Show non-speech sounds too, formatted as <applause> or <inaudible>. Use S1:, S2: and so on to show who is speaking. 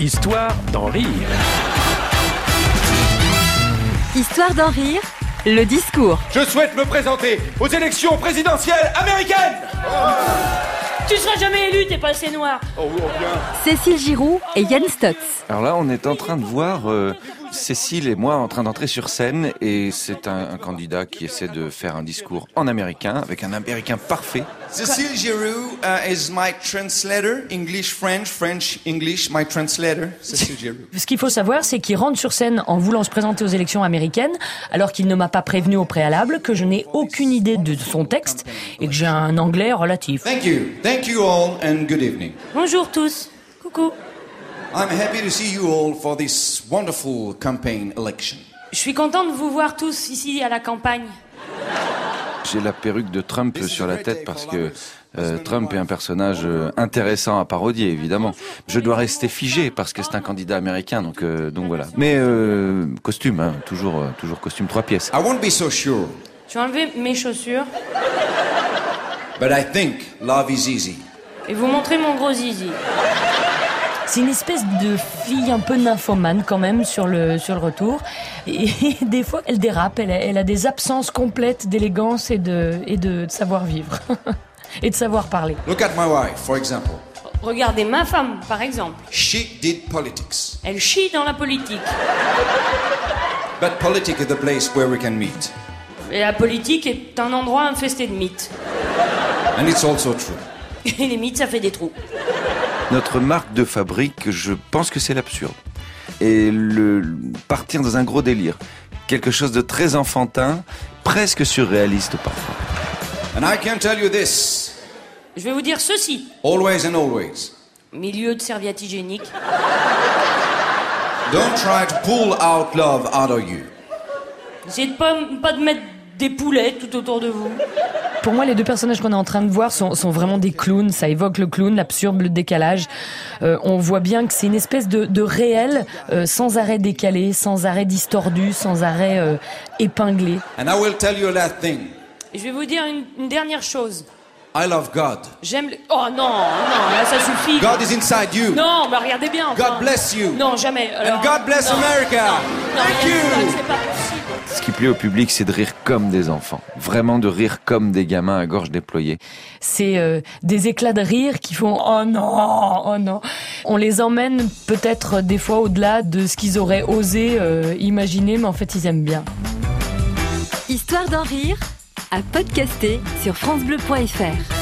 S1: Histoire d'en rire.
S2: Histoire d'en rire, le discours.
S3: Je souhaite me présenter aux élections présidentielles américaines
S4: Tu seras jamais élu, t'es pas assez noir.
S3: Oh, oh, bien.
S2: Cécile Giroux et Yann Stotz.
S5: Alors là, on est en train de voir euh, Cécile et moi en train d'entrer sur scène et c'est un, un candidat qui essaie de faire un discours en américain avec un américain parfait.
S6: Cécile Giroux uh, is my translator, English, French, French, English, my translator, Cécile <laughs> Giroux.
S4: Ce qu'il faut savoir, c'est qu'il rentre sur scène en voulant se présenter aux élections américaines, alors qu'il ne m'a pas prévenu au préalable, que je n'ai aucune idée de son texte et que j'ai un anglais relatif.
S6: Thank you. Thank you all and good evening.
S4: Bonjour tous. Coucou.
S6: I'm happy to see you all for this wonderful campaign election.
S4: Je suis content de vous voir tous ici à la campagne.
S5: J'ai la perruque de Trump sur la tête parce que euh, Trump est un personnage euh, intéressant à parodier, évidemment. Je dois rester figé parce que c'est un candidat américain, donc euh, donc voilà. Mais euh, costume, hein, toujours euh, toujours costume trois pièces.
S6: I won't be so sure,
S4: Je vais enlever mes chaussures
S6: but I think love is easy.
S4: et vous montrer mon gros zizi. C'est une espèce de fille un peu nymphomane quand même sur le, sur le retour. Et, <laughs> des fois, elle dérape, elle a, elle a des absences complètes d'élégance et de, et de savoir-vivre. <laughs> et de savoir parler.
S6: Look at my wife, for example.
S4: Regardez ma femme, par exemple.
S6: She did politics,
S4: Elle chie dans la politique.
S6: but politics is the place where we can meet.
S4: Et la politique est un endroit infesté de mythes.
S6: And it's also true. <laughs>
S4: Et les mythes, ça fait des trous.
S5: Notre marque de fabrique, je pense que c'est l'absurde. Et le partir dans un gros délire. Quelque chose de très enfantin, presque surréaliste parfois.
S6: And I can tell you this,
S4: Je vais vous dire ceci.
S6: always and always.
S4: Milieu de serviette hygiénique.
S6: Don't try to pull out love out of you.
S4: Essayez de pas, pas de mettre des poulets tout autour de vous. Pour moi, les deux personnages qu'on est en train de voir sont, sont vraiment des clowns. Ça évoque le clown, l'absurde, le décalage. Euh, on voit bien que c'est une espèce de, de réel euh, sans arrêt décalé, sans arrêt distordu, sans arrêt euh, épinglé.
S6: And I will tell you a last thing.
S4: Et je vais vous dire une, une dernière chose.
S6: I love God.
S4: J'aime... le- Oh non, non, là ça suffit.
S6: God is inside you.
S4: Non, mais regardez bien. enfin.
S6: God bless you.
S4: Non, jamais. Alors-
S6: And God bless
S4: non.
S6: America.
S4: Non,
S6: Thank you.
S4: C'est pas possible.
S5: Ce qui plaît au public, c'est de rire comme des enfants. Vraiment de rire comme des gamins à gorge déployée.
S4: C'est euh, des éclats de rire qui font oh non, oh non. On les emmène peut-être des fois au-delà de ce qu'ils auraient osé euh, imaginer, mais en fait ils aiment bien.
S2: Histoire d'en rire, à podcaster sur FranceBleu.fr.